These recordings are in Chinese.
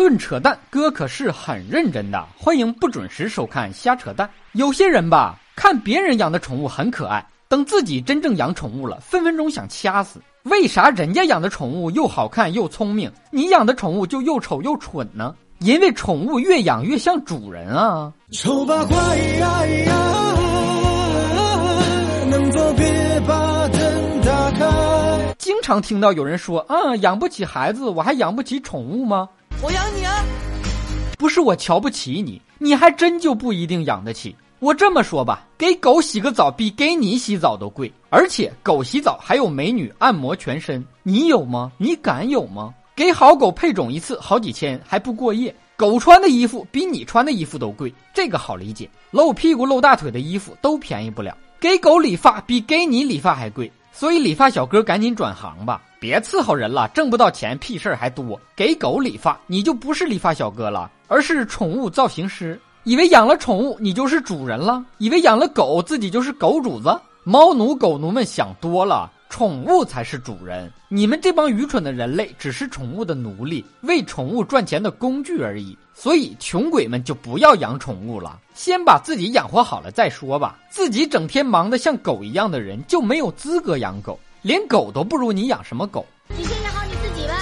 论扯淡，哥可是很认真的。欢迎不准时收看瞎扯淡。有些人吧，看别人养的宠物很可爱，等自己真正养宠物了，分分钟想掐死。为啥人家养的宠物又好看又聪明，你养的宠物就又丑又蠢呢？因为宠物越养越像主人啊。丑八怪呀呀，能否别把灯打开？经常听到有人说啊，养不起孩子，我还养不起宠物吗？我养你啊！不是我瞧不起你，你还真就不一定养得起。我这么说吧，给狗洗个澡比给你洗澡都贵，而且狗洗澡还有美女按摩全身，你有吗？你敢有吗？给好狗配种一次好几千还不过夜，狗穿的衣服比你穿的衣服都贵，这个好理解。露屁股露大腿的衣服都便宜不了，给狗理发比给你理发还贵，所以理发小哥赶紧转行吧。别伺候人了，挣不到钱，屁事儿还多。给狗理发，你就不是理发小哥了，而是宠物造型师。以为养了宠物，你就是主人了；以为养了狗，自己就是狗主子。猫奴、狗奴们想多了，宠物才是主人。你们这帮愚蠢的人类，只是宠物的奴隶，为宠物赚钱的工具而已。所以，穷鬼们就不要养宠物了，先把自己养活好了再说吧。自己整天忙得像狗一样的人，就没有资格养狗。连狗都不如你养什么狗？你先养好你自己吧，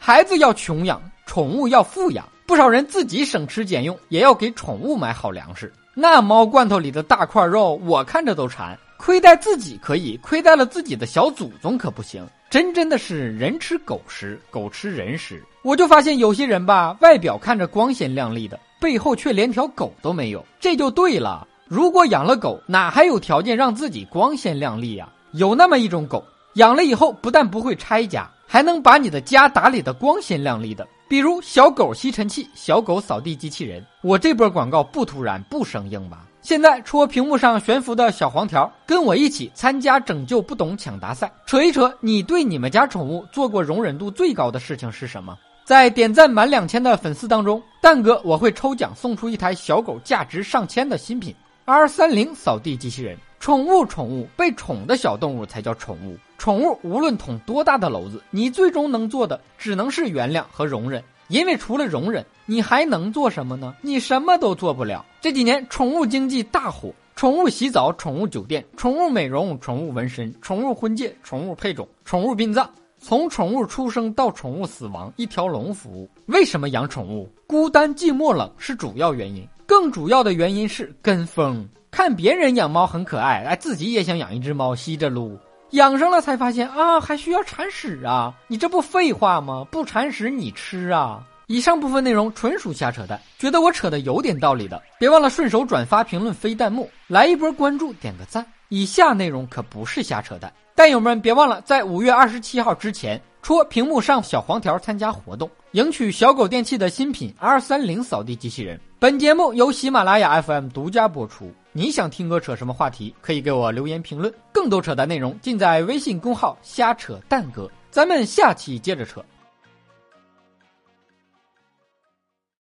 孩子要穷养，宠物要富养。不少人自己省吃俭用，也要给宠物买好粮食。那猫罐头里的大块肉，我看着都馋。亏待自己可以，亏待了自己的小祖宗可不行。真真的是人吃狗食，狗吃人食。我就发现有些人吧，外表看着光鲜亮丽的，背后却连条狗都没有。这就对了。如果养了狗，哪还有条件让自己光鲜亮丽呀？有那么一种狗，养了以后不但不会拆家，还能把你的家打理的光鲜亮丽的。比如小狗吸尘器、小狗扫地机器人。我这波广告不突然不生硬吧？现在戳屏幕上悬浮的小黄条，跟我一起参加拯救不懂抢答赛，扯一扯，你对你们家宠物做过容忍度最高的事情是什么？在点赞满两千的粉丝当中，蛋哥我会抽奖送出一台小狗价值上千的新品。R 三零扫地机器人，宠物，宠物被宠的小动物才叫宠物。宠物无论捅多大的篓子，你最终能做的只能是原谅和容忍，因为除了容忍，你还能做什么呢？你什么都做不了。这几年宠物经济大火，宠物洗澡、宠物酒店、宠物美容、宠物纹身、宠物婚戒、宠物配种、宠物殡葬，从宠物出生到宠物死亡，一条龙服务。为什么养宠物？孤单、寂寞、冷是主要原因。更主要的原因是跟风，看别人养猫很可爱，哎，自己也想养一只猫吸着撸，养上了才发现啊，还需要铲屎啊！你这不废话吗？不铲屎你吃啊！以上部分内容纯属瞎扯淡，觉得我扯的有点道理的，别忘了顺手转发、评论、飞弹幕，来一波关注，点个赞。以下内容可不是瞎扯淡，蛋友们别忘了在五月二十七号之前。戳屏幕上小黄条参加活动，赢取小狗电器的新品 R 三零扫地机器人。本节目由喜马拉雅 FM 独家播出。你想听哥扯什么话题？可以给我留言评论。更多扯淡内容尽在微信公号“瞎扯蛋哥”。咱们下期接着扯。